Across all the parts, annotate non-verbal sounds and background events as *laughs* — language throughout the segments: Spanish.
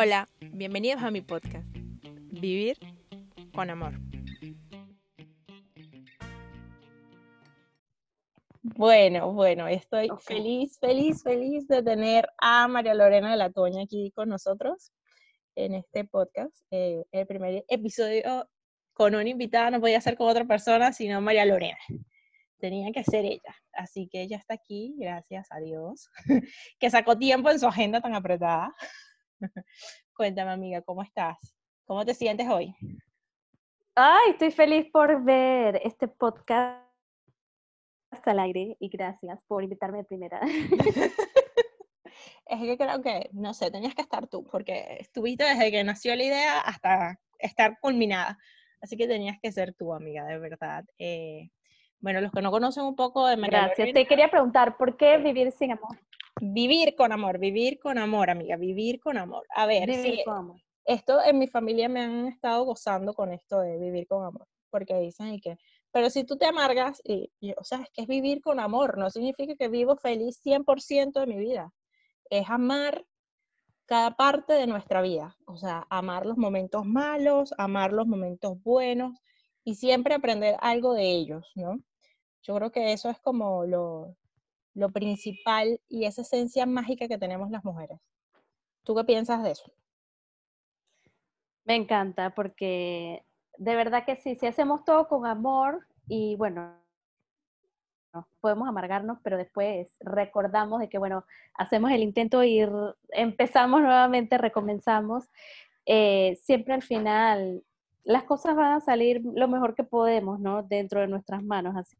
Hola, bienvenidos a mi podcast, Vivir con Amor. Bueno, bueno, estoy feliz, feliz, feliz de tener a María Lorena de la Toña aquí con nosotros en este podcast. Eh, el primer episodio con una invitada no podía ser con otra persona, sino María Lorena. Tenía que ser ella. Así que ella está aquí, gracias a Dios, *laughs* que sacó tiempo en su agenda tan apretada. *laughs* Cuéntame, amiga, ¿cómo estás? ¿Cómo te sientes hoy? Ay, estoy feliz por ver este podcast hasta el aire y gracias por invitarme de primera. *laughs* es que creo que, no sé, tenías que estar tú, porque estuviste desde que nació la idea hasta estar culminada. Así que tenías que ser tú, amiga, de verdad. Eh, bueno, los que no conocen un poco de María Gracias. Te quería preguntar, ¿por qué vivir sin amor? Vivir con amor, vivir con amor, amiga, vivir con amor. A ver, sí, esto en mi familia me han estado gozando con esto de vivir con amor, porque dicen que, pero si tú te amargas, y, o sea, es que es vivir con amor, no significa que vivo feliz 100% de mi vida, es amar cada parte de nuestra vida, o sea, amar los momentos malos, amar los momentos buenos y siempre aprender algo de ellos, ¿no? Yo creo que eso es como lo, lo principal y esa esencia mágica que tenemos las mujeres. ¿Tú qué piensas de eso? Me encanta porque de verdad que sí, si hacemos todo con amor y bueno, podemos amargarnos, pero después recordamos de que bueno, hacemos el intento y empezamos nuevamente, recomenzamos, eh, siempre al final las cosas van a salir lo mejor que podemos, ¿no? Dentro de nuestras manos. Así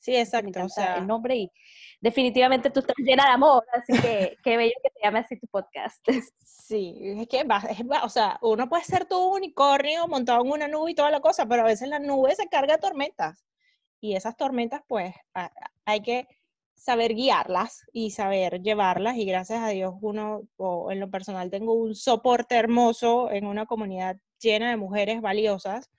Sí, exacto. O sea, el nombre y definitivamente tú estás llena de amor, así que qué bello que te llame así tu podcast. *laughs* Sí, es que va, es, o sea, uno puede ser un unicornio montado en una nube y toda la cosa, pero a veces la nube se carga de tormentas. Y esas tormentas, pues, hay que saber guiarlas y saber llevarlas. Y gracias a Dios, uno, o en lo personal, tengo un soporte hermoso en una comunidad llena de mujeres valiosas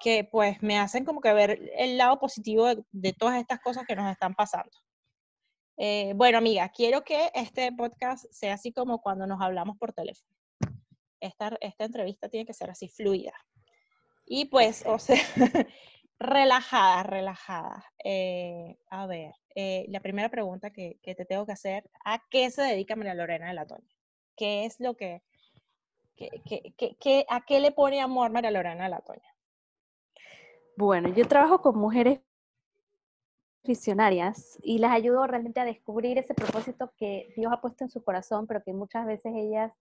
que pues me hacen como que ver el lado positivo de, todas estas cosas que nos están pasando. Eh, bueno, amiga, quiero que este podcast sea así como cuando nos hablamos por teléfono. Esta, esta entrevista tiene que ser así fluida. Y pues, o sea, *laughs* relajada, relajada. Eh, a ver, eh, la primera pregunta que, que, te tengo que hacer, ¿a qué se dedica María Lorena de la Toña? ¿Qué es lo que, que, que, a qué le pone amor María Lorena de la Toña? Bueno, yo trabajo con mujeres visionarias y las ayudo realmente a descubrir ese propósito que Dios ha puesto en su corazón, pero que muchas veces ellas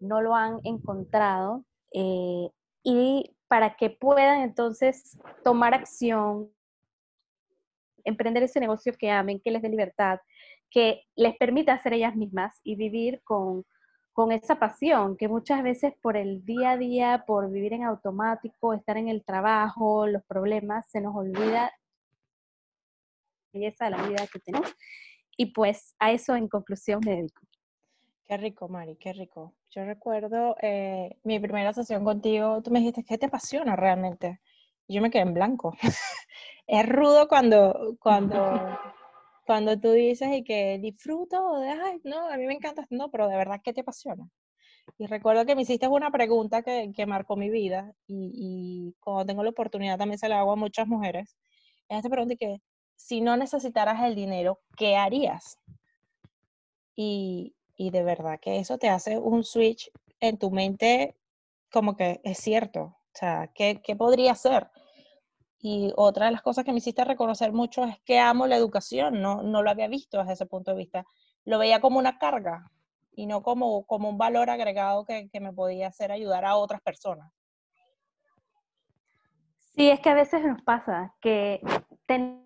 no lo han encontrado. Eh, y para que puedan entonces tomar acción, emprender ese negocio que amen, que les dé libertad, que les permita ser ellas mismas y vivir con con esa pasión que muchas veces por el día a día, por vivir en automático, estar en el trabajo, los problemas, se nos olvida la belleza de la vida que tenemos. Y pues a eso en conclusión me dedico. Qué rico, Mari, qué rico. Yo recuerdo eh, mi primera sesión contigo, tú me dijiste, ¿qué te apasiona realmente? Y yo me quedé en blanco. *laughs* es rudo cuando, cuando *laughs* cuando tú dices y que disfruto, de, ay, no, a mí me encanta, no, pero de verdad, ¿qué te apasiona? Y recuerdo que me hiciste una pregunta que, que marcó mi vida y, y, cuando tengo la oportunidad también se la hago a muchas mujeres. Es esta pregunta que, si no necesitaras el dinero, ¿qué harías? Y, y de verdad que eso te hace un switch en tu mente como que es cierto. O sea, ¿qué, qué podría ser? Y otra de las cosas que me hiciste reconocer mucho es que amo la educación, no, no lo había visto desde ese punto de vista. Lo veía como una carga y no como, como un valor agregado que, que me podía hacer ayudar a otras personas. Sí, es que a veces nos pasa que tenemos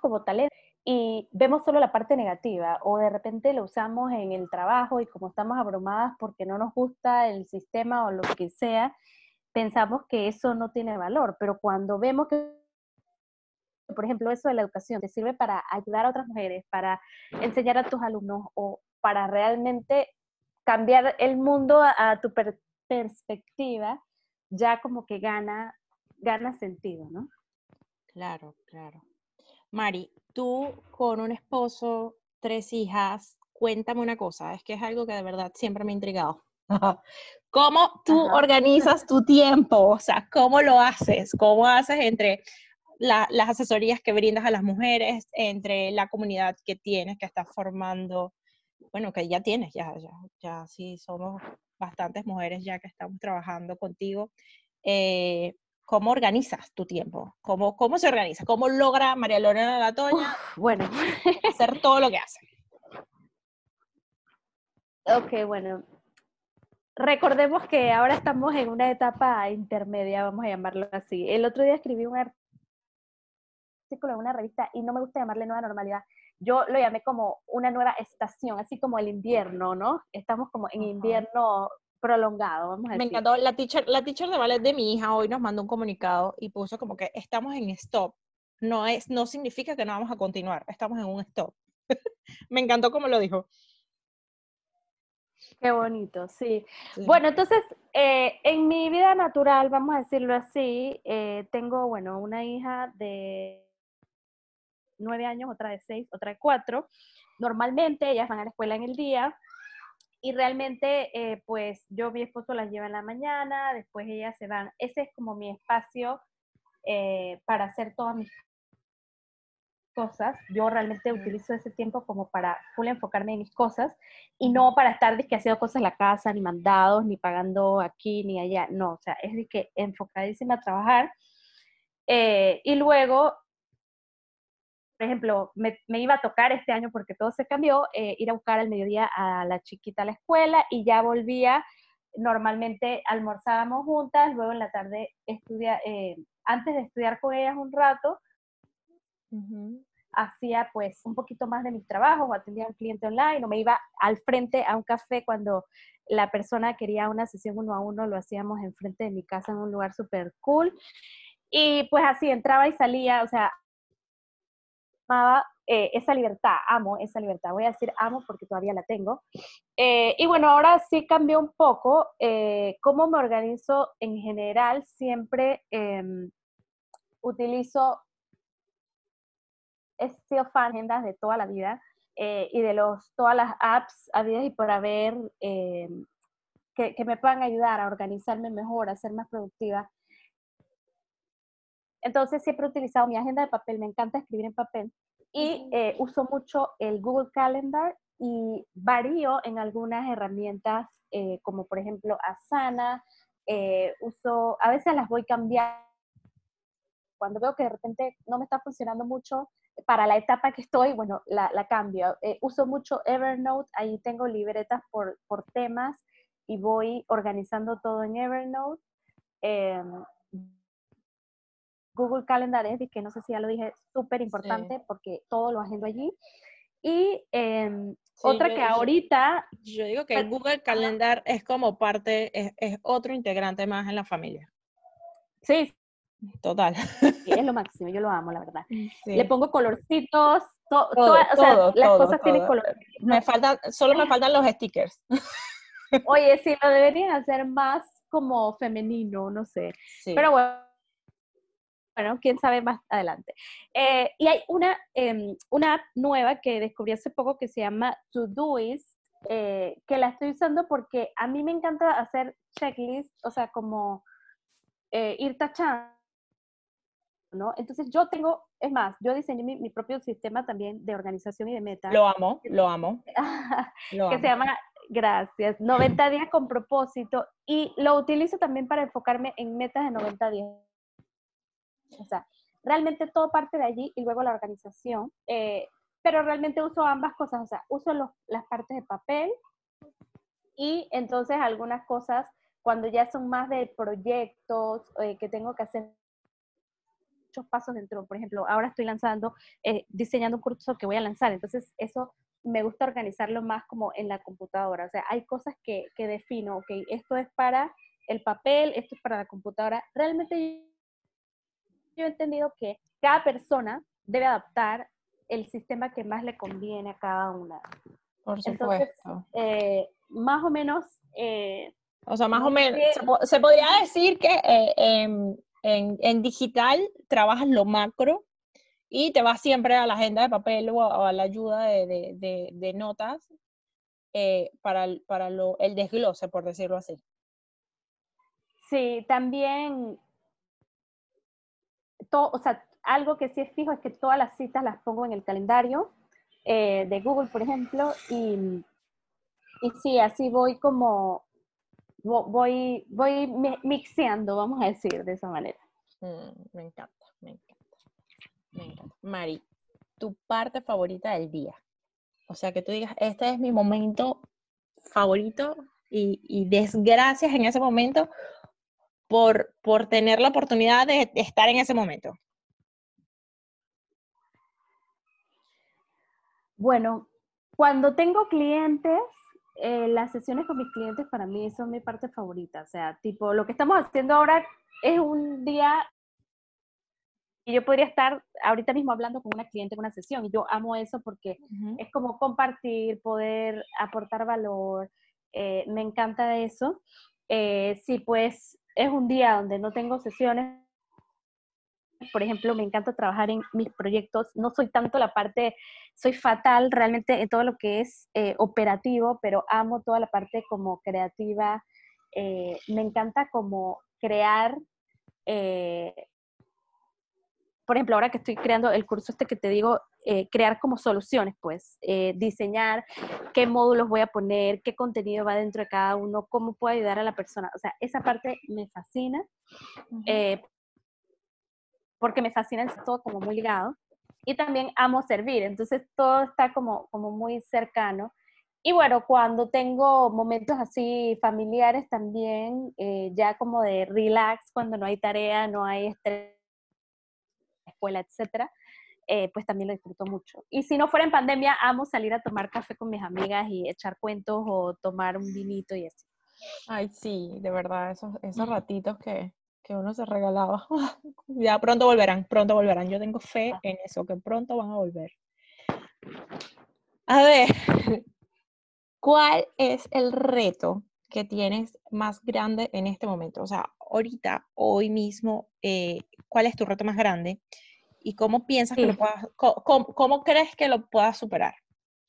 como talento y vemos solo la parte negativa o de repente lo usamos en el trabajo y como estamos abrumadas porque no nos gusta el sistema o lo que sea, pensamos que eso no tiene valor, pero cuando vemos que, por ejemplo, eso de la educación te sirve para ayudar a otras mujeres, para enseñar a tus alumnos o para realmente cambiar el mundo a, tu perspectiva, ya como que gana, gana sentido, ¿no? Claro, claro. Mari, tú con un esposo, tres hijas, cuéntame una cosa, es que es algo que de verdad siempre me ha intrigado. *laughs* ¿Cómo tú organizas tu tiempo? O sea, ¿cómo lo haces? ¿Cómo haces entre las asesorías que brindas a las mujeres, entre la comunidad que tienes, que estás formando? Bueno, que ya tienes, ya, ya, ya sí somos bastantes mujeres ya que estamos trabajando contigo. Eh, ¿Cómo organizas tu tiempo? ¿Cómo, ¿Cómo se organiza? ¿Cómo logra María Lorena Gatoña bueno. hacer todo lo que hace? Ok, bueno, recordemos que ahora estamos en una etapa intermedia, vamos a llamarlo así. El otro día escribí un artículo en una revista y no me gusta llamarle nueva normalidad. Yo lo llamé como una nueva estación, así como el invierno, ¿no? Estamos como en invierno prolongado, vamos a decir. Me encantó. La teacher, la teacher de ballet de mi hija hoy nos mandó un comunicado y puso como que estamos en stop. No, es, no significa que no vamos a continuar, estamos en un stop. *laughs* me encantó como lo dijo. Qué bonito, sí. Bueno, entonces, eh, en mi vida natural, vamos a decirlo así, eh, tengo, bueno, una hija de nueve años, otra de seis, otra de cuatro. Normalmente ellas van a la escuela en el día y realmente, eh, pues yo, mi esposo las lleva en la mañana, después ellas se van. Ese es como mi espacio para hacer todas mis cosas, yo realmente utilizo ese tiempo como para full enfocarme en mis cosas y no para estar de que haciendo cosas en la casa, ni mandados, ni pagando aquí, ni allá. No, o sea, es de que enfocadísima a trabajar. Eh, y luego, por ejemplo, me, iba a tocar este año porque todo se cambió, eh, ir a buscar al mediodía a la chiquita a la escuela y ya volvía. Normalmente almorzábamos juntas, luego en la tarde estudia, eh, antes de estudiar con ellas un rato, hacía pues un poquito más de mis trabajos o atendía a un cliente online o me iba al frente a un café cuando la persona quería una sesión uno a uno, lo hacíamos enfrente de mi casa en un lugar súper cool. Y pues así entraba y salía, o sea, amaba eh, esa libertad, amo esa libertad, voy a decir amo porque todavía la tengo. Eh, y bueno, ahora sí cambió un poco eh, cómo me organizo en general, siempre em, utilizo he sido fan de agendas de toda la vida eh, y de los, todas las apps habidas y por haber eh, que, me puedan ayudar a organizarme mejor, a ser más productiva. Entonces siempre he utilizado mi agenda de papel, me encanta escribir en papel y eh, uso mucho el Google Calendar y varío en algunas herramientas como por ejemplo Asana, uso, a veces las voy cambiando cuando veo que de repente no me está funcionando mucho para la etapa que estoy, bueno, la, cambio. Eh, uso mucho Evernote, ahí tengo libretas por, por, temas y voy organizando todo en Evernote. Em, Google Calendar es, que no sé si ya lo dije, súper importante porque todo lo agendo allí. Y em, otra que ahorita... Yo, digo que Google Calendar es como parte, es, es otro integrante más en la familia. Sí, Total. *laughs* es lo máximo, yo lo amo, la verdad. Le pongo colorcitos, todo, o sea, las cosas tienen color. Me faltan, solo me faltan los stickers. *laughs* Oye, sí, lo deberían hacer más como femenino, no sé. Pero bueno, bueno, quién sabe más adelante. Eh, y hay una, em, una app nueva que descubrí hace poco que se llama Todoist, eh, que la estoy usando porque a mí me encanta hacer checklists, o sea, como eh, ir tachando ¿no? Entonces yo tengo, es más, yo diseñé mi, propio sistema también de organización y de metas. Lo amo, lo amo. *laughs* que se llama, gracias, 90 días con propósito y lo utilizo también para enfocarme en metas de 90 días. O sea, realmente todo parte de allí y luego la organización, eh, pero realmente uso ambas cosas, o sea, uso las partes de papel y entonces algunas cosas cuando ya son más de proyectos eh, que tengo que hacer pasos dentro. Por ejemplo, ahora estoy lanzando, eh, diseñando un curso que voy a lanzar. Entonces, eso me gusta organizarlo más como en la computadora. O sea, hay cosas que, que defino, ok, esto es para el papel, esto es para la computadora. Realmente yo he entendido que cada persona debe adaptar el sistema que más le conviene a cada una. Por supuesto. Eh, más o menos... Eh, o sea, más o menos, se, podría decir que em, en, digital trabajas lo macro y te vas siempre a la agenda de papel o a, la ayuda de, notas eh, para, para el desglose, por decirlo así. Sí, también, todo, o sea, algo que sí es fijo es que todas las citas las pongo en el calendario eh, de Google, por ejemplo, y, y sí, así voy como, voy, voy mixeando, vamos a decir, de esa manera. Mm, me encanta, me encanta, me encanta. Mari, tu parte favorita del día. O sea, que tú digas, este es mi momento favorito y, y desgracias en ese momento por, por tener la oportunidad de estar en ese momento. Bueno, cuando tengo clientes, eh, las sesiones con mis clientes para mí son mi parte favorita. O sea, tipo, lo que estamos haciendo ahora es un día y yo podría estar ahorita mismo hablando con una cliente en una sesión y yo amo eso porque es como compartir, poder aportar valor, eh, me encanta eso. Eh, sí, pues es un día donde no tengo sesiones, por ejemplo, me encanta trabajar en mis proyectos. No soy tanto la parte, soy fatal realmente en todo lo que es eh, operativo, pero amo toda la parte como creativa. Eh, me encanta como crear, eh, por ejemplo, ahora que estoy creando el curso este que te digo, crear como soluciones, pues, diseñar qué módulos voy a poner, qué contenido va dentro de cada uno, cómo puedo ayudar a la persona. O sea, esa parte me fascina porque me fascina, es todo como muy ligado. Y también amo servir, entonces todo está como, como muy cercano. Y bueno, cuando tengo momentos así familiares también, eh, ya como de relax, cuando no hay tarea, no hay estrés, escuela, etcétera, eh, pues también lo disfruto mucho. Y si no fuera en pandemia, amo salir a tomar café con mis amigas y echar cuentos o tomar un vinito y así. Ay, sí, de verdad, esos, esos ratitos que, que uno se regalaba. *laughs* ya pronto volverán, pronto volverán. Yo tengo fe ah. en eso, que pronto van a volver. A ver, *laughs* ¿cuál es el reto que tienes más grande en este momento? O sea, ahorita, hoy mismo, eh, ¿cuál es tu reto más grande? ¿Y cómo piensas que lo puedas, cómo, crees que lo puedas superar?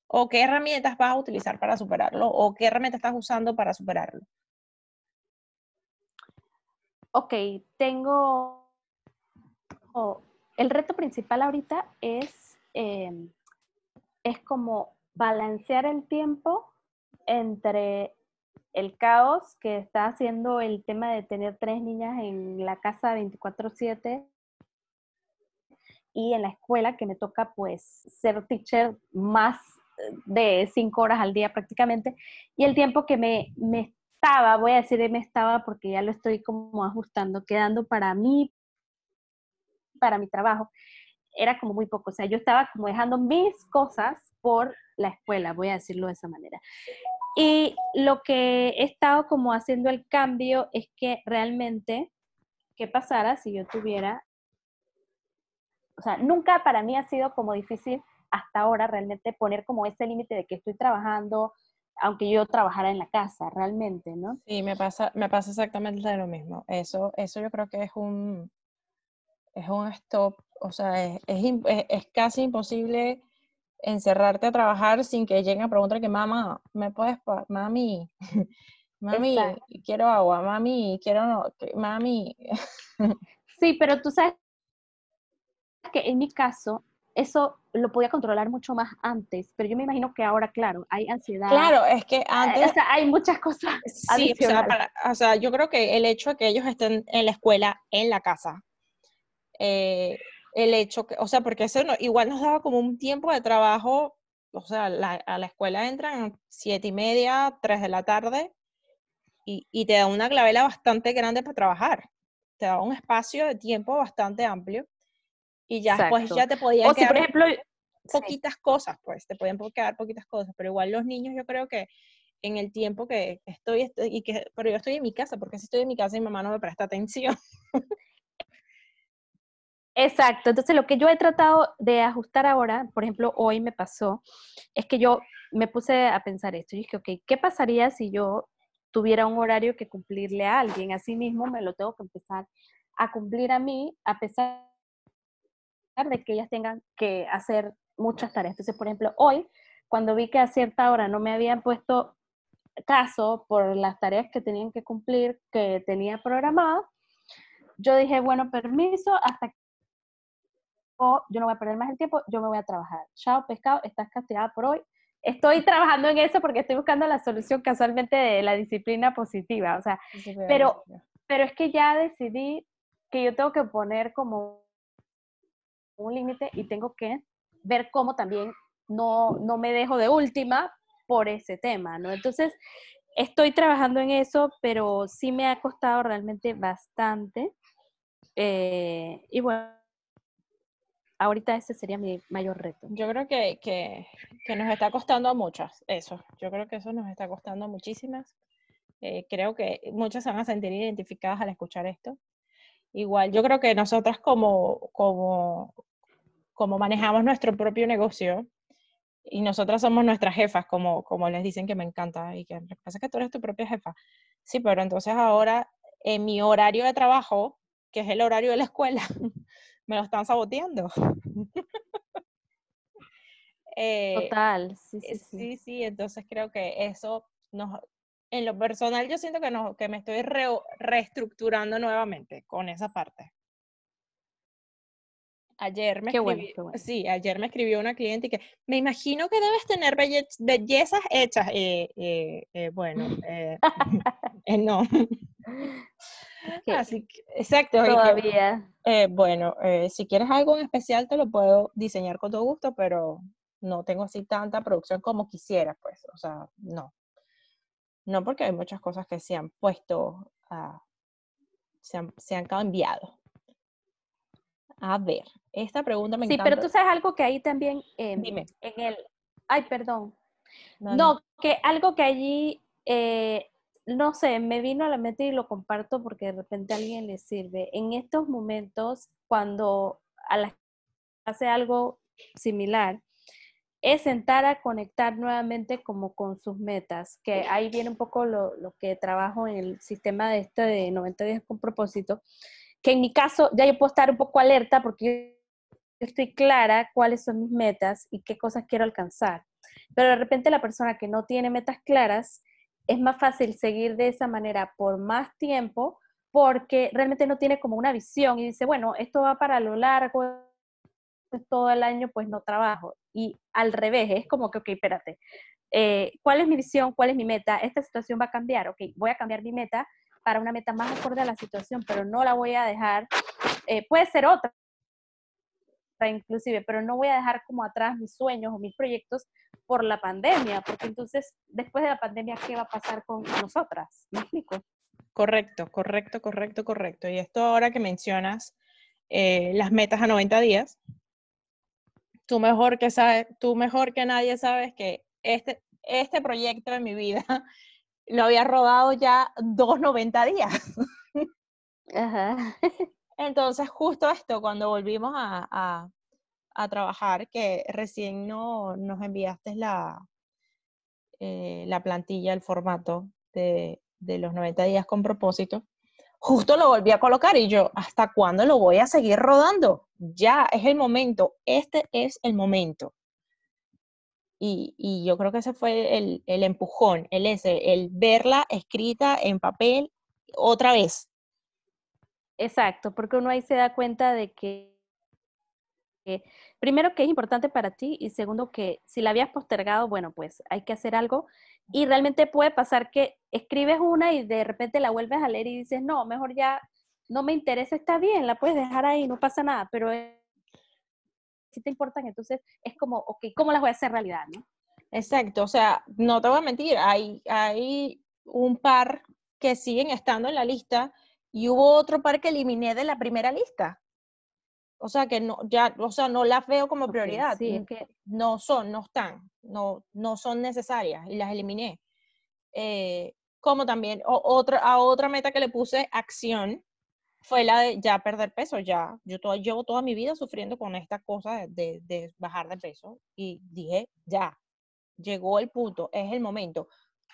¿O qué herramientas vas a utilizar para superarlo? ¿O qué herramientas estás usando para superarlo? Ok, tengo, el reto principal ahorita es, em, es como balancear el tiempo entre el caos que está haciendo el tema de tener tres niñas en la casa 24/7 y en la escuela que me toca pues ser teacher más de cinco horas al día prácticamente y el tiempo que me, me estaba, voy a decir me estaba porque ya lo estoy como ajustando, quedando para mí, para mi trabajo, era como muy poco. O sea, yo estaba como dejando mis cosas por la escuela, voy a decirlo de esa manera. Y lo que he estado como haciendo el cambio es que realmente, ¿qué pasara si yo tuviera, o sea, nunca para mí ha sido como difícil hasta ahora realmente poner como ese límite de que estoy trabajando, aunque yo trabajara en la casa realmente, ¿no? Sí, me pasa, me pasa exactamente lo mismo. Eso, eso yo creo que es un, es un stop, o sea, es, es, casi imposible encerrarte a trabajar sin que lleguen a preguntar que mamá, ¿me puedes, mami, *laughs* mami, quiero agua, mami, quiero no, mami. *laughs* Sí, pero tú sabes que en mi caso, eso lo podía controlar mucho más antes, pero yo me imagino que ahora, claro, hay ansiedad. Claro, es que antes... O sea, hay muchas cosas. Sí, o sea, yo creo que el hecho de que ellos estén en la escuela, en la casa, eh, el hecho que, o sea, porque eso igual nos daba como un tiempo de trabajo, o sea, a la escuela entran siete y media, tres de la tarde, y, y te da una clavela bastante grande para trabajar. Te da un espacio de tiempo bastante amplio y ya pues ya te podían o quedar por ejemplo, poquitas cosas, pues, te podían quedar poquitas cosas, pero igual los niños yo creo que en el tiempo que estoy, estoy y que, pero yo estoy en mi casa, porque si estoy en mi casa y mi mamá no me presta atención. Exacto, entonces lo que yo he tratado de ajustar ahora, por ejemplo, hoy me pasó, es que yo me puse a pensar esto y dije, ok, ¿qué pasaría si yo tuviera un horario que cumplirle a alguien? Así mismo me lo tengo que empezar a cumplir a mí, a pesar de que ellas tengan que hacer muchas tareas. Entonces, por ejemplo, hoy cuando vi que a cierta hora no me habían puesto caso por las tareas que tenían que cumplir, que tenía programado, yo dije, bueno, permiso, hasta que yo no voy a perder más el tiempo, yo me voy a trabajar. Chao, pescado, estás castigada por hoy. Estoy trabajando en eso porque estoy buscando la solución casualmente de la disciplina positiva, o sea, pero, pero es que ya decidí que yo tengo que poner como un límite y tengo que ver cómo también no, no me dejo de última por ese tema, ¿no? Entonces, estoy trabajando en eso, pero sí me ha costado realmente bastante. Eh, y bueno, ahorita ese sería mi mayor reto. Yo creo que, que, que, nos está costando a muchas eso. Yo creo que eso nos está costando a muchísimas. Eh, creo que muchas se van a sentir identificadas al escuchar esto. Igual, yo creo que nosotras como, como, como manejamos nuestro propio negocio y nosotras somos nuestras jefas, como, como les dicen que me encanta y que lo que pasa es que tú eres tu propia jefa. Sí, pero entonces ahora en mi horario de trabajo, que es el horario de la escuela, *laughs* me lo están saboteando. *laughs* Eh, Total, sí sí, sí, sí, sí. entonces creo que eso nos, en lo personal yo siento que, no, que me estoy reestructurando nuevamente con esa parte. Ayer me, escribió, Sí, ayer me escribió una cliente y que me imagino que debes tener bellezas hechas. Eh, eh, bueno, *laughs* *laughs* no. *laughs* Así que, exacto. Todavía. Eh, bueno, eh, si quieres algo en especial te lo puedo diseñar con todo gusto, pero no tengo así tanta producción como quisiera, pues. O sea, no. No porque hay muchas cosas que se han puesto, se, han, se, han, cambiado. A ver, esta pregunta me encanta. Sí, pero tú sabes algo que ahí también, em, Dime. en el, ay, perdón. No, que algo que allí eh, no sé, me vino a la mente y lo comparto porque de repente a alguien le sirve. En estos momentos, cuando a la hace algo similar, es sentar a conectar nuevamente como con sus metas, que ahí viene un poco lo, que trabajo en el sistema de este de 90 días con propósito, que en mi caso ya yo puedo estar un poco alerta porque estoy clara cuáles son mis metas y qué cosas quiero alcanzar. Pero de repente la persona que no tiene metas claras, es más fácil seguir de esa manera por más tiempo porque realmente no tiene como una visión y dice, bueno, esto va para lo largo, todo el año pues no trabajo. Y al revés, es como que, ok, espérate, eh, ¿cuál es mi visión? ¿Cuál es mi meta? Esta situación va a cambiar, ok, voy a cambiar mi meta para una meta más acorde a la situación, pero no la voy a dejar, eh, puede ser otra, inclusive, pero no voy a dejar como atrás mis sueños o mis proyectos por la pandemia, porque entonces después de la pandemia, ¿qué va a pasar con nosotras? ¿Me explico? Correcto, correcto, correcto, correcto. Y esto ahora que mencionas eh, las metas a 90 días, tú mejor que sabes, tú mejor que nadie sabes que este, este proyecto de mi vida lo había rodado ya dos 90 días. Ajá. *laughs* Entonces, justo esto, cuando volvimos a, trabajar, que recién no, nos enviaste la, eh, la plantilla, el formato de, los 90 días con propósito, justo lo volví a colocar y yo, ¿hasta cuándo lo voy a seguir rodando? Ya es el momento, este es el momento. Y, yo creo que ese fue el, el, empujón, el ese, el verla escrita en papel otra vez, Exacto, porque uno ahí se da cuenta de que, primero que es importante para ti y segundo que si la habías postergado, bueno, pues hay que hacer algo. Y realmente puede pasar que escribes una y de repente la vuelves a leer y dices, no, mejor ya no me interesa, está bien, la puedes dejar ahí, no pasa nada, pero si te importan, entonces es como, ok, ¿cómo las voy a hacer realidad, no? Exacto, o sea, no te voy a mentir, hay, hay un par que siguen estando en la lista y hubo otro par que eliminé de la primera lista. O sea que no, ya, o sea, no las veo como prioridad. sí, que... No son, no están, no, no son necesarias y las eliminé. Eh, como también otra, a otra meta que le puse acción fue la de ya perder peso. Ya, yo todo, llevo toda mi vida sufriendo con esta cosa de, de bajar de peso y dije, ya, llegó el punto, es el momento.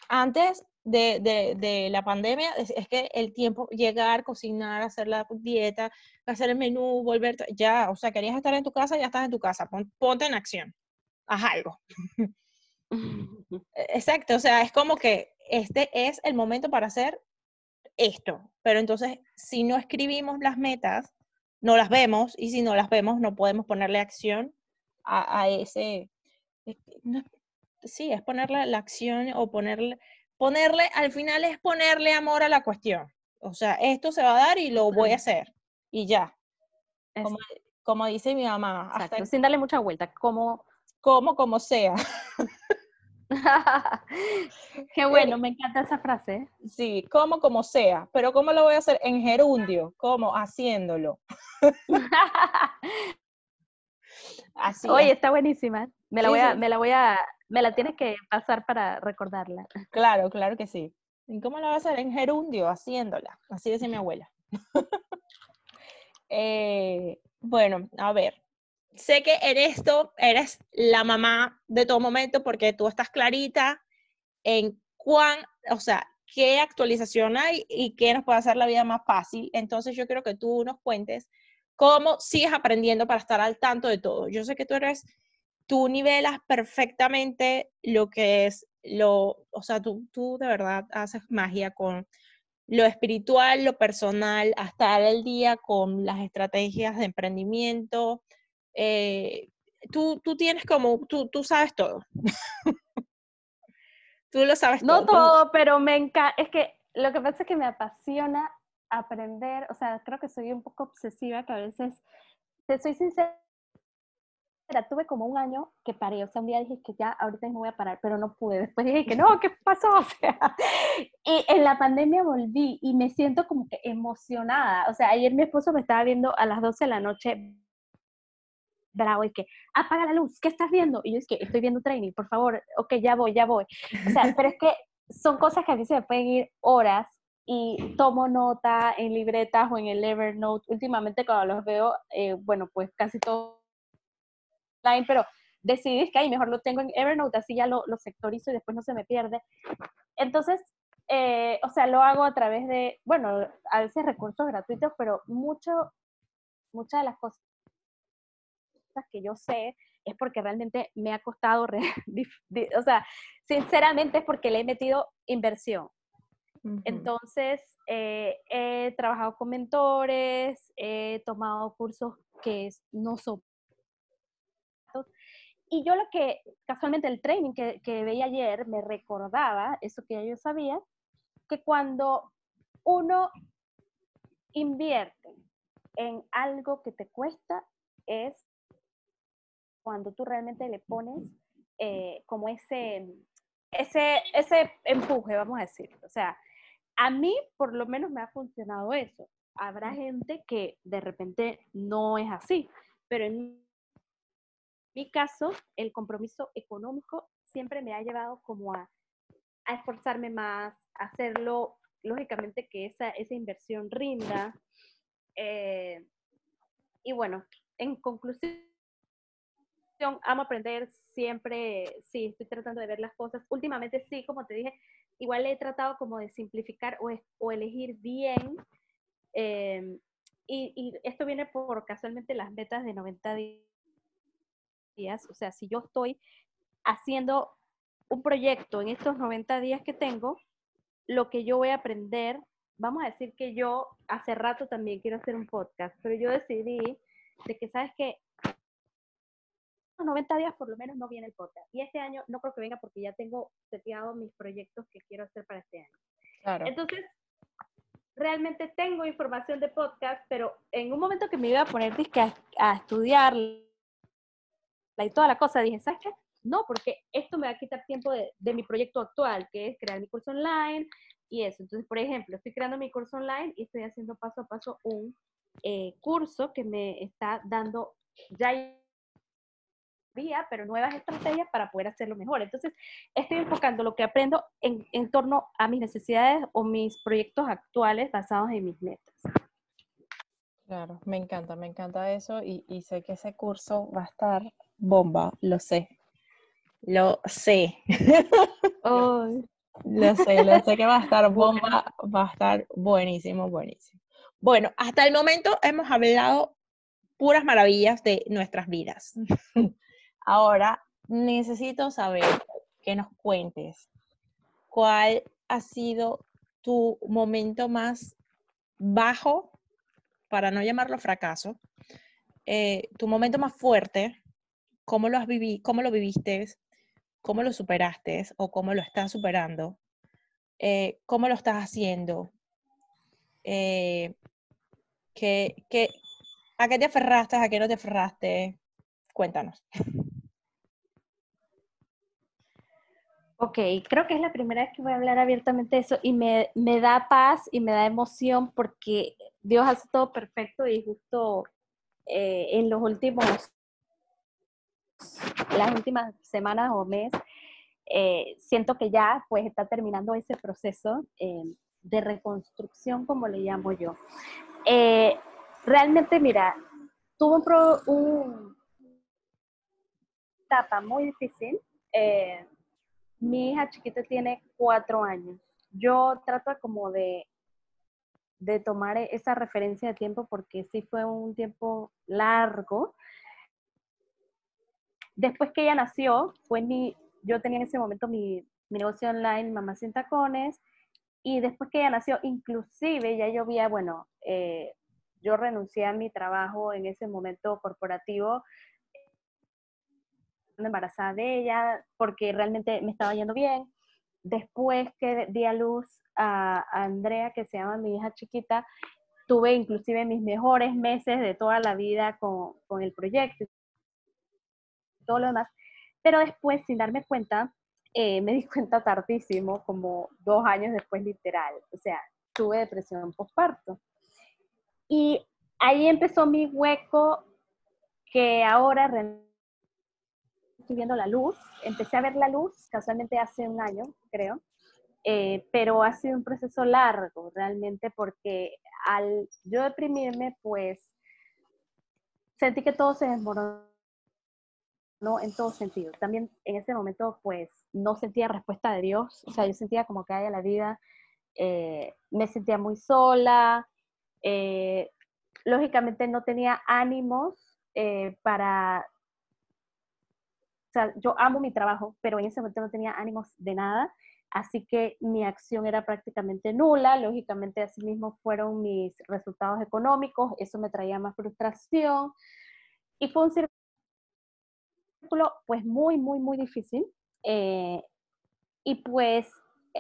Antes de, la pandemia es, que el tiempo, llegar, cocinar, hacer la dieta, hacer el menú, volver, ya, o sea, querías estar en tu casa, ya estás en tu casa, ponte en acción, haz algo. *laughs* E, exacto, o sea, es como que este es el momento para hacer esto, pero entonces si no escribimos las metas, no las vemos y si no las vemos no podemos ponerle acción a, ese, sí, es ponerle la acción o ponerle, ponerle, al final es ponerle amor a la cuestión. O sea, esto se va a dar y lo voy a hacer y ya. Como, como dice mi mamá. sin darle mucha vuelta, como... Como, como sea. *laughs* *laughs* Qué eh, bueno, me encanta esa frase. Sí, como como sea, pero ¿cómo lo voy a hacer? En gerundio, ¿cómo? Haciéndolo. *laughs* Así Oye, está buenísima. Me la voy a, me la voy a, me la tienes que pasar para recordarla. Claro, claro que sí. ¿Y cómo lo voy a hacer? En gerundio, haciéndola. Así decía mi abuela. *laughs* Eh, bueno, a ver, sé que en esto eres la mamá de todo momento porque tú estás clarita en cuán, o sea, qué actualización hay y qué nos puede hacer la vida más fácil. Entonces yo quiero que tú nos cuentes cómo sigues aprendiendo para estar al tanto de todo. Yo sé que tú eres, tú nivelas perfectamente lo que es lo, o sea, tú, tú de verdad haces magia con lo espiritual, lo personal, hasta el día con las estrategias de emprendimiento, eh, tú, tú tienes como, tú, tú sabes todo. *laughs* tú lo sabes todo. No todo, pero me encanta, es que lo que pasa es que me apasiona aprender, o sea, creo que soy un poco obsesiva, que a veces, te soy sincera, tuve como un año que paré, o sea, un día dije que ya, ahorita no voy a parar, pero no pude, después dije que no, ¿qué pasó? *laughs* O sea, y en la pandemia volví y me siento como que emocionada, o sea, ayer mi esposo me estaba viendo a las 12 de la noche bravo y que apaga la luz, ¿qué estás viendo? Y yo es que estoy viendo training, por favor, ok, ya voy, ya voy. O sea, pero es que son cosas que a mí se me pueden ir horas y tomo nota en libretas o en el Evernote. Últimamente cuando los veo, eh, bueno, pues casi todo online, pero decidí que ahí mejor lo tengo en Evernote, así ya lo, lo sectorizo y después no se me pierde. Entonces, eh, o sea, lo hago a través de, bueno, a veces recursos gratuitos, pero mucho, muchas de las cosas que yo sé es porque realmente me ha costado, *laughs* o sea, sinceramente es porque le he metido inversión. Entonces, eh, he trabajado con mentores, he tomado cursos que no son... Y yo lo que, casualmente el training que, que veía ayer me recordaba, eso que yo sabía, que cuando uno invierte en algo que te cuesta, es cuando tú realmente le pones eh, como ese, ese, ese empuje, vamos a decir. O sea, a mí por lo menos me ha funcionado eso. Habrá gente que de repente no es así, pero en mi caso, el compromiso económico siempre me ha llevado como a, a esforzarme más, a hacerlo, lógicamente, que esa, esa inversión rinda. Eh, y bueno, en conclusión, amo aprender, siempre, sí, estoy tratando de ver las cosas. Últimamente sí, como te dije, igual he tratado como de simplificar o, o elegir bien. Em, y, y, esto viene por casualmente las metas de 90 días. O sea, si yo estoy haciendo un proyecto en estos 90 días que tengo, lo que yo voy a aprender, vamos a decir que yo hace rato también quiero hacer un podcast, pero yo decidí de que, ¿sabes que 90 días por lo menos no viene el podcast. Y este año no creo que venga porque ya tengo seteado mis proyectos que quiero hacer para este año. Entonces, realmente tengo información de podcast, pero en un momento que me iba a poner a, a estudiar y toda la cosa, dije, ¿sabes qué? No, porque esto me va a quitar tiempo de, de, mi proyecto actual, que es crear mi curso online y eso. Entonces, por ejemplo, estoy creando mi curso online y estoy haciendo paso a paso un eh, curso que me está dando ya pero nuevas estrategias para poder hacerlo mejor. Entonces, estoy enfocando lo que aprendo en, en torno a mis necesidades o mis proyectos actuales basados en mis metas. Claro, me encanta, me encanta eso y, y sé que ese curso va a estar bomba, lo sé. Lo sé. *laughs* Lo sé, lo sé que va a estar bomba, va a estar buenísimo, buenísimo. Bueno, hasta el momento hemos hablado puras maravillas de nuestras vidas. *laughs* Ahora, necesito saber que nos cuentes cuál ha sido tu momento más bajo, para no llamarlo fracaso, eh, tu momento más fuerte, cómo lo, has vivido, cómo lo viviste, cómo lo superaste o cómo lo estás superando, eh, cómo lo estás haciendo, eh, que, ¿a qué te aferraste, a qué no te aferraste? Cuéntanos. *laughs* Ok, creo que es la primera vez que voy a hablar abiertamente de eso y me, da paz y me da emoción porque Dios hace todo perfecto y justo eh, en los últimos, las últimas semanas o mes, eh, siento que ya pues está terminando ese proceso eh, de reconstrucción, como le llamo yo. realmente, mira, tuvo un, un etapa muy difícil mi hija chiquita tiene cuatro años. Yo trato como de, de tomar esa referencia de tiempo porque sí fue un tiempo largo. Después que ella nació, fue mi, yo tenía en ese momento mi, negocio online, Mamá Sin Tacones, y después que ella nació, inclusive ya yo había, bueno, eh, yo renuncié a mi trabajo en ese momento corporativo embarazada de ella porque realmente me estaba yendo bien. Después que di a luz a, Andrea, que se llama mi hija chiquita, tuve inclusive mis mejores meses de toda la vida con, con el proyecto y todo lo demás. Pero después, sin darme cuenta, eh, me di *laughs* cuenta tardísimo, como dos años después literal. O sea, tuve depresión postparto. Y ahí empezó mi hueco que ahora realmente estoy viendo la luz. Empecé a ver la luz casualmente hace un año, creo, eh, pero ha sido un proceso largo realmente porque al yo deprimirme, pues sentí que todo se desmoronó en todo sentido. También en ese momento, pues no sentía respuesta de Dios, o sea, yo sentía como que haya la vida, eh, me sentía muy sola, eh, lógicamente no tenía ánimos para sea, yo amo mi trabajo, pero en ese momento no tenía ánimos de nada, así que mi acción era prácticamente nula, lógicamente así mismo fueron mis resultados económicos, eso me traía más frustración y fue un círculo pues muy, muy, muy difícil. Eh, y pues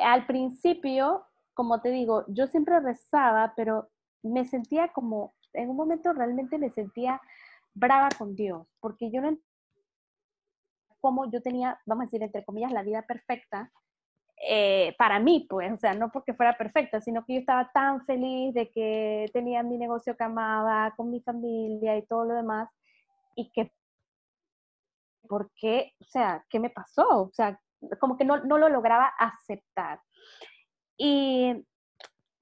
al principio, como te digo, yo siempre rezaba, pero me sentía como, en un momento realmente me sentía brava con Dios, porque yo no como yo tenía, vamos a decir, entre comillas, la vida perfecta eh, para mí, pues, o sea, no porque fuera perfecta, sino que yo estaba tan feliz de que tenía mi negocio que amaba, con mi familia y todo lo demás, y que, ¿por qué? O sea, ¿qué me pasó? O sea, como que no, no lo lograba aceptar. Y,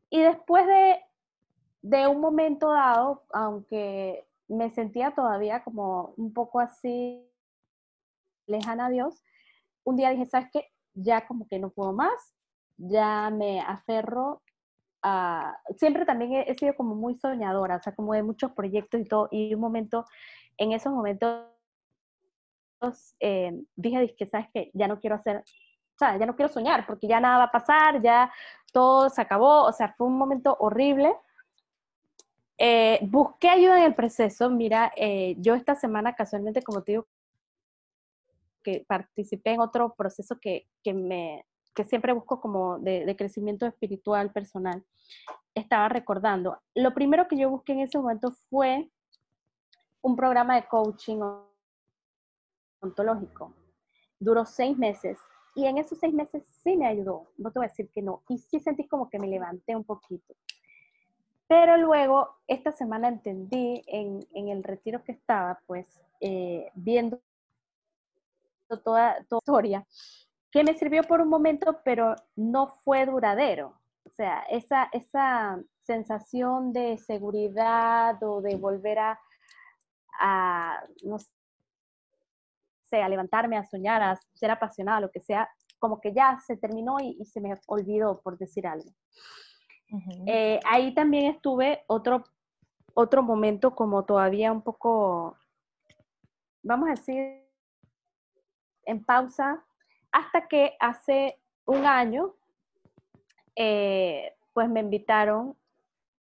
y después de, de un momento dado, aunque me sentía todavía como un poco así lejana a Dios, un día dije, ¿sabes qué? Ya como que no puedo más, ya me aferro a... Siempre también he, sido como muy soñadora, o sea, como de muchos proyectos y todo, y un momento, en esos momentos, eh, dije, que ¿sabes qué? Ya no quiero hacer, o sea, ya no quiero soñar, porque ya nada va a pasar, ya todo se acabó, o sea, fue un momento horrible. Eh, busqué ayuda en el proceso. Mira, eh, yo esta semana casualmente, como te digo, que participé en otro proceso que, que me, que siempre busco como de, crecimiento espiritual personal, estaba recordando. Lo primero que yo busqué en ese momento fue un programa de coaching ontológico. Duró seis meses y en esos seis meses sí me ayudó, no te voy a decir que no, y sí sentí como que me levanté un poquito. Pero luego, esta semana entendí en, en el retiro que estaba, pues, eh, viendo toda, toda historia, que me sirvió por un momento, pero no fue duradero. O sea, esa, esa sensación de seguridad o de volver a, a, no sé, a levantarme, a soñar, a ser apasionada, lo que sea, como que ya se terminó y, se me olvidó, por decir algo. Eh, ahí también estuve otro, otro momento como todavía un poco, vamos a decir, en pausa hasta que hace un año, eh, pues me invitaron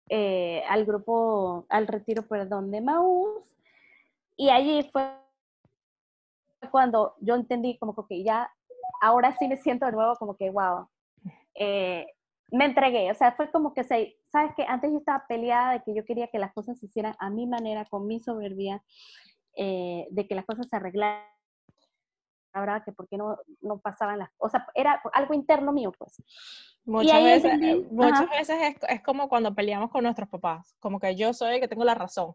eh, al grupo, al retiro, perdón, de Maús, y allí fue cuando yo entendí como que ya, ahora sí me siento de nuevo como que, wow, eh, me entregué, o sea, fue como que, ¿sabes que Antes yo estaba peleada de que yo quería que las cosas se hicieran a mi manera, con mi soberbia, de que las cosas se arreglaran, verdad que por qué no, no pasaban las cosas, era algo interno mío, pues. Muchas veces, eh, muchas veces es, es, como cuando peleamos con nuestros papás, como que yo soy el que tengo la razón.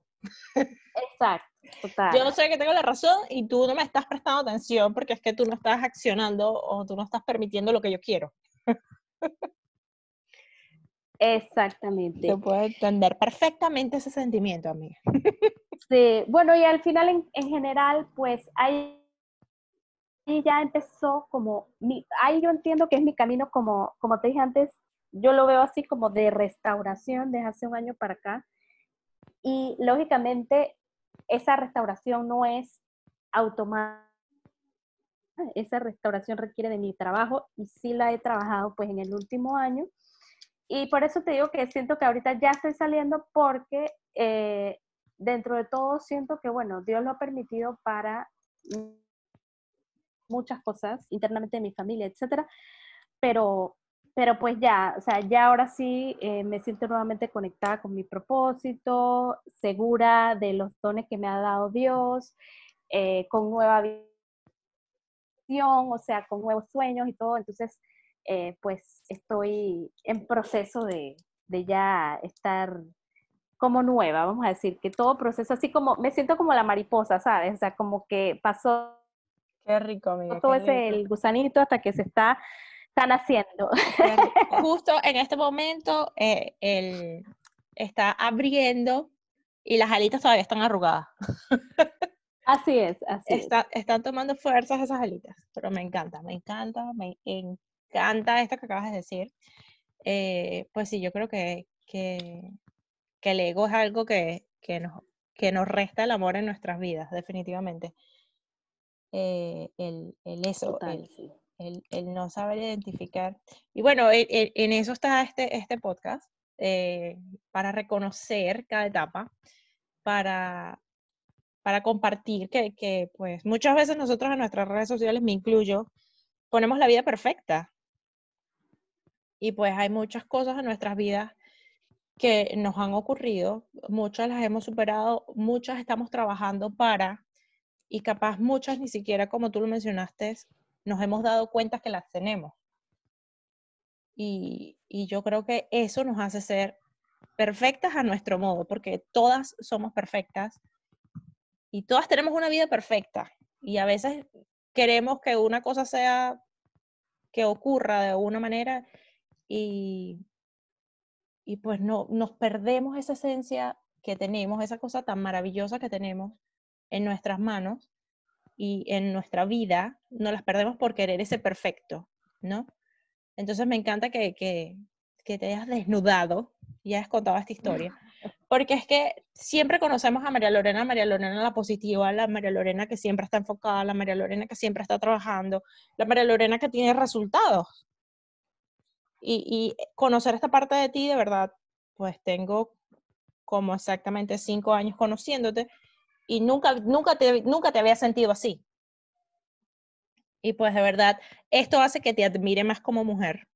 Exacto, total. Yo soy el que tengo la razón y tú no me estás prestando atención porque es que tú no estás accionando o tú no estás permitiendo lo que yo quiero. Exactamente. Yo puedo entender perfectamente ese sentimiento, amiga. Sí, bueno, y al final en, en general, pues ahí ya empezó como, mi, ahí yo entiendo que es mi camino como, como te dije antes, yo lo veo así como de restauración desde hace un año para acá. Y lógicamente esa restauración no es automática. Esa restauración requiere de mi trabajo y sí la he trabajado pues en el último año. Y por eso te digo que siento que ahorita ya estoy saliendo porque eh, dentro de todo siento que, bueno, Dios lo ha permitido para muchas cosas internamente de mi familia, etcétera, pero, pero pues ya, o sea, ya ahora sí eh, me siento nuevamente conectada con mi propósito, segura de los dones que me ha dado Dios, eh, con nueva visión, o sea, con nuevos sueños y todo, entonces, eh, pues estoy en proceso de, de ya estar como nueva, vamos a decir, que todo proceso, así como, me siento como la mariposa, ¿sabes? O sea, como que pasó Qué rico, amiga. Todo es el gusanito hasta que se está, están haciendo. *laughs* Justo en este momento, eh, el, está abriendo y las alitas todavía están arrugadas. *laughs* Así es, así está, es. Están tomando fuerzas esas alitas, pero me encanta, me encanta, me encanta esto que acabas de decir. Eh, pues sí, yo creo que, que, que, el ego es algo que, que, nos, que nos resta el amor en nuestras vidas, definitivamente. Eh, el, el, eso, el, el, no saber identificar. Y bueno, e, e, en eso está este, este podcast, eh, para reconocer cada etapa, para, para compartir que, que, pues muchas veces nosotros en nuestras redes sociales, me incluyo, ponemos la vida perfecta. Y pues hay muchas cosas en nuestras vidas que nos han ocurrido, muchas las hemos superado, muchas estamos trabajando para y capaz muchas ni siquiera, como tú lo mencionaste, nos hemos dado cuenta que las tenemos. Y, y yo creo que eso nos hace ser perfectas a nuestro modo, porque todas somos perfectas y todas tenemos una vida perfecta. Y a veces queremos que una cosa sea, que ocurra de una manera y, y pues no, nos perdemos esa esencia que tenemos, esa cosa tan maravillosa que tenemos en nuestras manos y en nuestra vida, no las perdemos por querer ese perfecto, ¿no? Entonces me encanta que, que, que te hayas desnudado y hayas contado esta historia, *laughs* porque es que siempre conocemos a María Lorena, María Lorena la positiva, la María Lorena que siempre está enfocada, la María Lorena que siempre está trabajando, la María Lorena que tiene resultados. Y, y conocer esta parte de ti, de verdad, pues tengo como exactamente cinco años conociéndote y nunca, nunca, te, nunca te había sentido así. Y pues de verdad, esto hace que te admire más como mujer,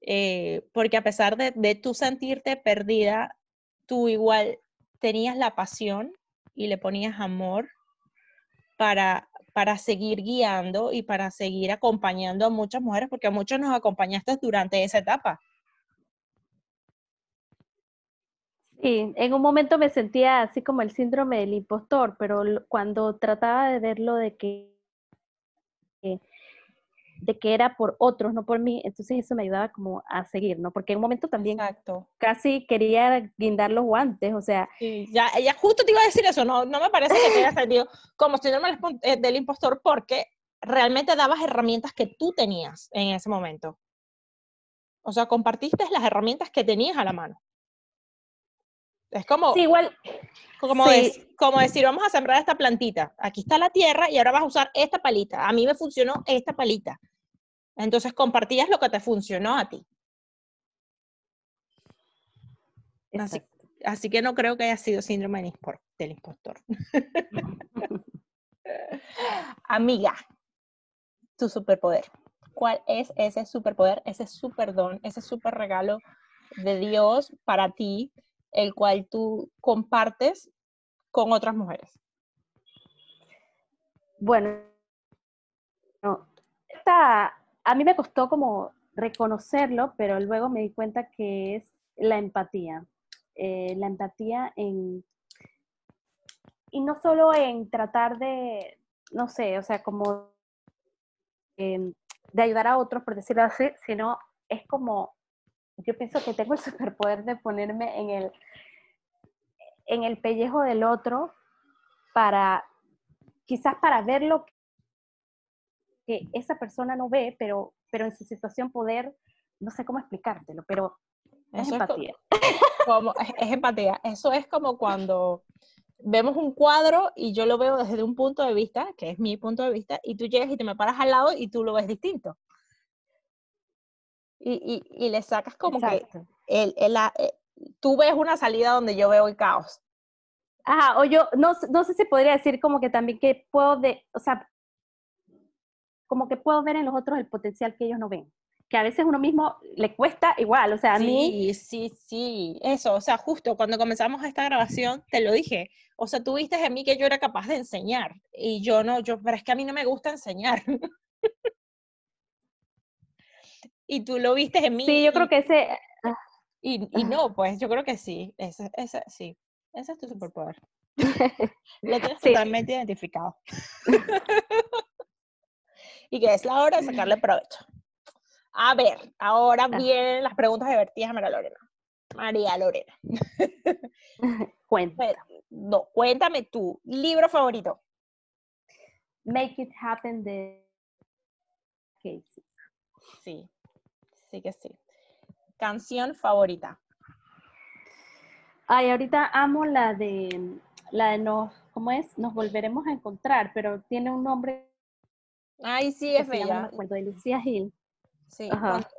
eh, porque a pesar de, de tú sentirte perdida, tú igual tenías la pasión y le ponías amor para, para seguir guiando y para seguir acompañando a muchas mujeres, porque a muchos nos acompañaste durante esa etapa. Sí, en un momento me sentía así como el síndrome del impostor, pero cuando trataba de verlo de que, de que era por otros, no por mí, entonces eso me ayudaba como a seguir, ¿no? Porque en un momento también casi quería guindar los guantes, o sea. Sí, ya, ella justo te iba a decir eso, no, no me parece que te haya *laughs* sentido como síndrome eh, del impostor porque realmente dabas herramientas que tú tenías en ese momento. O sea, compartiste las herramientas que tenías a la mano. Es como, igual, como, como decir, vamos a sembrar esta plantita. Aquí está la tierra y ahora vas a usar esta palita. A mí me funcionó esta palita. Entonces compartías lo que te funcionó a ti. Así, así, que no creo que haya sido síndrome del impostor. *laughs* Amiga, tu superpoder. ¿Cuál es ese superpoder, ese superdón, ese super regalo de Dios para ti, el cual tú compartes con otras mujeres? Bueno, esta, a mí me costó como reconocerlo, pero luego me di cuenta que es la empatía. Eh, la empatía en, y no solo en tratar de, no sé, o sea, como em, de ayudar a otros, por decirlo así, sino es como, yo pienso que tengo el *laughs* superpoder de ponerme en el, en el pellejo del otro para, quizás para ver lo que esa persona no ve, pero, pero en su situación poder, no sé cómo explicártelo, pero es empatía. *laughs* como, es, empatía. Eso es como cuando vemos un cuadro y yo lo veo desde un punto de vista, que es mi punto de vista, y tú llegas y te me paras al lado y tú lo ves distinto. Y, y, y le sacas como que el, el, eh, tú ves una salida donde yo veo el caos. Ajá, o yo no, no sé si podría decir como que también que puedo de, o sea, como que puedo ver en los otros el potencial que ellos no ven que a veces uno mismo le cuesta igual, o sea, a mí... Sí, sí, sí, eso, o sea, justo cuando comenzamos esta grabación, te lo dije, o sea, tú viste en mí que yo era capaz de enseñar, y yo no, yo, pero es que a mí no me gusta enseñar. *laughs* y tú lo viste en mí. Sí, yo creo que ese... Ah. Y, y, no, pues yo creo que sí, ese, ese, sí, ese es tu superpoder. *laughs* lo tienes totalmente identificado. *laughs* y que es la hora de sacarle provecho. A ver, ahora ah. vienen las preguntas divertidas a María Lorena. María Lorena. *laughs* Cuéntame. No, cuéntame tu libro favorito. Make It Happen de Casey. Sí, sí que sí. Canción favorita. Ay, ahorita amo la de la de nos, ¿cómo es? Nos volveremos a encontrar, pero tiene un nombre. Ay, sí, es bella. de Lucía Gil. Sí,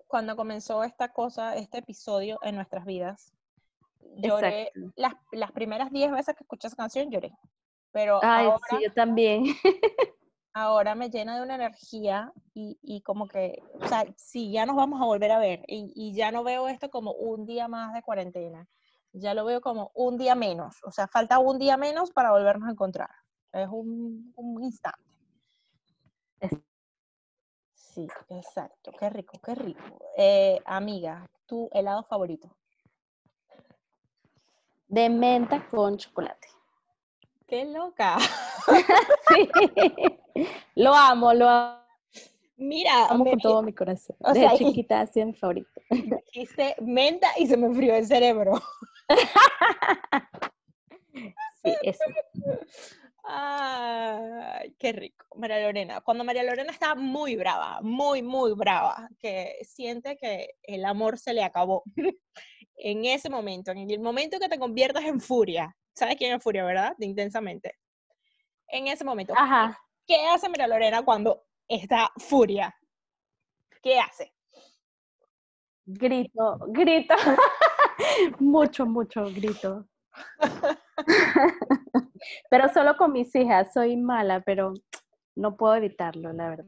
cuando, comenzó esta cosa, este episodio en nuestras vidas, lloré las, las, primeras 10 veces que escuché esa canción, lloré. Pero Ay, ahora, sí, yo también. *laughs* ahora me llena de una energía y, y, como que, o sea, sí, ya nos vamos a volver a ver y, y, ya no veo esto como un día más de cuarentena, ya lo veo como un día menos, o sea, falta un día menos para volvernos a encontrar. Es un, un instante. Sí, exacto. Qué rico, qué rico. Eh, amiga, ¿tu helado favorito? De menta con chocolate. ¡Qué loca! *laughs* sí. *laughs* Lo amo, lo amo. Mira, amo con todo mi corazón. O de chiquita ha sido mi favorito. Dijiste menta y se me enfrió el cerebro. *laughs* sí, eso. Ay, qué rico, María Lorena. Cuando María Lorena está muy brava, muy, muy brava, que siente que el amor se le acabó. *laughs* en ese momento, en el momento que te conviertas en furia, ¿sabes quién es furia, verdad? De intensamente. En ese momento. Ajá. ¿Qué hace María Lorena cuando está furia? ¿Qué hace? Grito, grito. *laughs* mucho, mucho grito. *laughs* pero solo con mis hijas, soy mala, pero no puedo evitarlo, la verdad.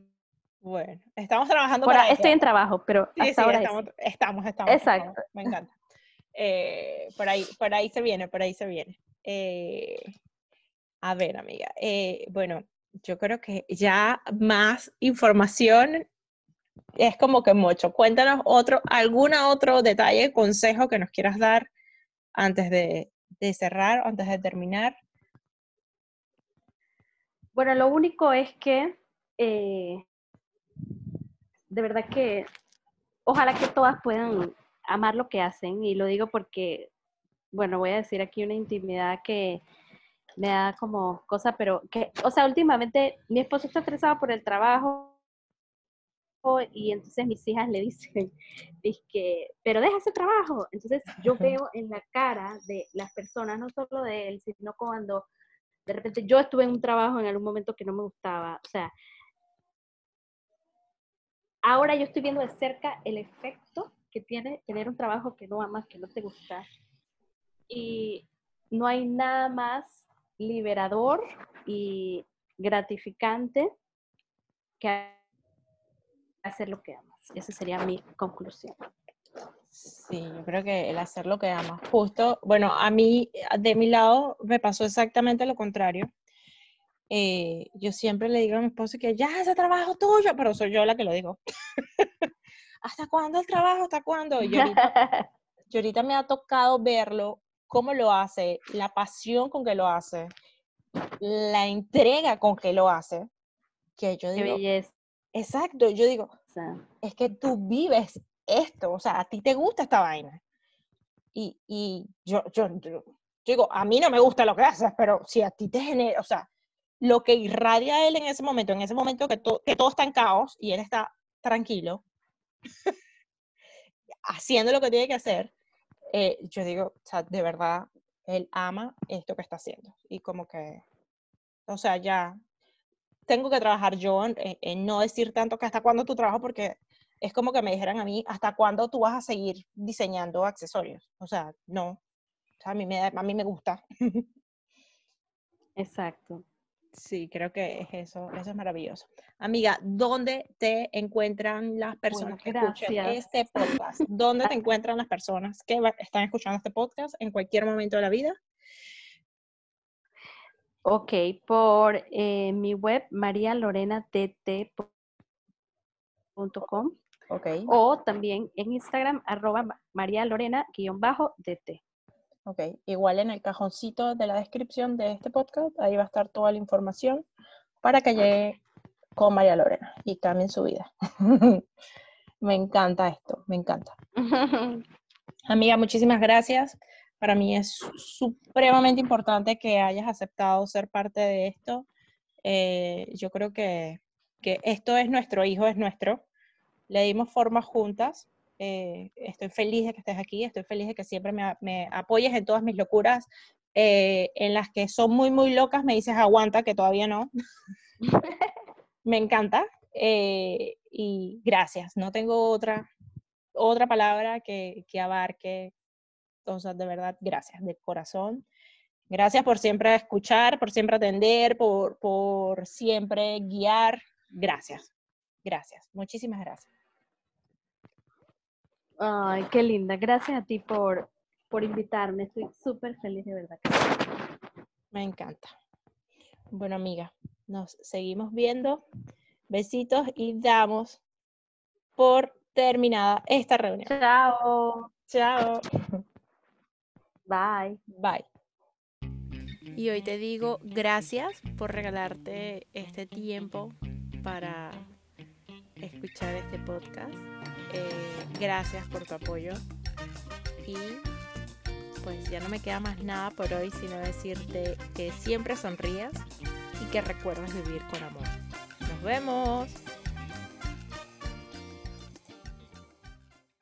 Bueno, estamos trabajando para Estoy en trabajo, pero hasta ahora estamos, estamos, estamos, Exacto. me encanta. Eh, por, ahí, por ahí se viene, por ahí se viene. Eh, a ver, amiga. Eh, bueno, yo creo que ya más información es como que mucho. Cuéntanos otro, algún otro detalle, consejo que nos quieras dar antes de, de cerrar, antes de terminar. Bueno, lo único es que eh, de verdad que ojalá que todas puedan amar lo que hacen y lo digo porque, bueno, voy a decir aquí una intimidad que me da como cosa, pero que, o sea, últimamente mi esposo está estresado por el trabajo y entonces mis hijas le dicen, *laughs* que, pero deja ese trabajo. Entonces yo *laughs* veo en la cara de las personas, no solo de él, sino cuando de repente yo estuve en un trabajo en algún momento que no me gustaba, o sea, ahora yo estoy viendo de cerca el efecto que tiene tener un trabajo que no amas, que no te gusta. Y no hay nada más liberador y gratificante que hacer lo que amas. Esa sería mi conclusión. Sí, yo creo que el hacer lo que amas. Justo, bueno, a mí, de mi lado, me pasó exactamente lo contrario. Eh, yo siempre le digo a mi esposo que ya ese trabajo tuyo, pero soy yo la que lo digo. *laughs* ¿Hasta cuándo el trabajo? ¿Hasta cuándo? Y ahorita, *laughs* y ahorita me ha tocado verlo, cómo lo hace, la pasión con que lo hace, la entrega con que lo hace, que yo digo, exacto, yo digo, es que tú vives esto, o sea, a ti te gusta esta vaina. Y, y yo, yo, yo, digo, a mí no me gusta lo que haces, pero si a ti te genera, o sea, lo que irradia él en ese momento, en ese momento que, que todo está en caos y él está tranquilo, *laughs* haciendo lo que tiene que hacer, eh, yo digo, o sea, de verdad, él ama esto que está haciendo. Y como que, o sea, ya tengo que trabajar yo en, no decir tanto que hasta cuándo tu trabajo, porque es como que me dijeran a mí, ¿hasta cuándo tú vas a seguir diseñando accesorios? O sea, no. O sea, a mí me, a mí me gusta. *laughs* Exacto. Sí, creo que es eso, eso es maravilloso. Amiga, ¿dónde te encuentran las personas que escuchan este podcast? ¿Dónde te encuentran las personas que están escuchando este podcast en cualquier momento de la vida? Ok, por eh, mi web marialorenadt.com. Ok. O también en Instagram, arroba marialorena-dt. Ok, igual en el cajoncito de la descripción de este podcast, ahí va a estar toda la información para que llegue con María Lorena y cambien su vida. *laughs* me encanta esto, me encanta. *laughs* Amiga, muchísimas gracias. Para mí es supremamente importante que hayas aceptado ser parte de esto. Eh, yo creo que, que esto es nuestro hijo, es nuestro. Le dimos forma juntas eh, estoy feliz de que estés aquí, estoy feliz de que siempre me, apoyes en todas mis locuras, eh, en las que son muy, muy locas, me dices aguanta, que todavía no. *laughs* me encanta. Eh, y gracias, no tengo otra, otra palabra que, que abarque, sea, de verdad, gracias, de corazón. Gracias por siempre escuchar, por siempre atender, por, por siempre guiar. Gracias, gracias, muchísimas gracias. Ay, qué linda. Gracias a ti por, por invitarme. Estoy súper feliz de verdad. Me encanta. Bueno, amiga, nos seguimos viendo. Besitos y damos por terminada esta reunión. Chao. Chao. Bye. Bye. Y hoy te digo gracias por regalarte este tiempo para escuchar este podcast. Eh, gracias por tu apoyo. Y pues ya no me queda más nada por hoy, sino decirte que siempre sonrías y que recuerdes vivir con amor. Nos vemos.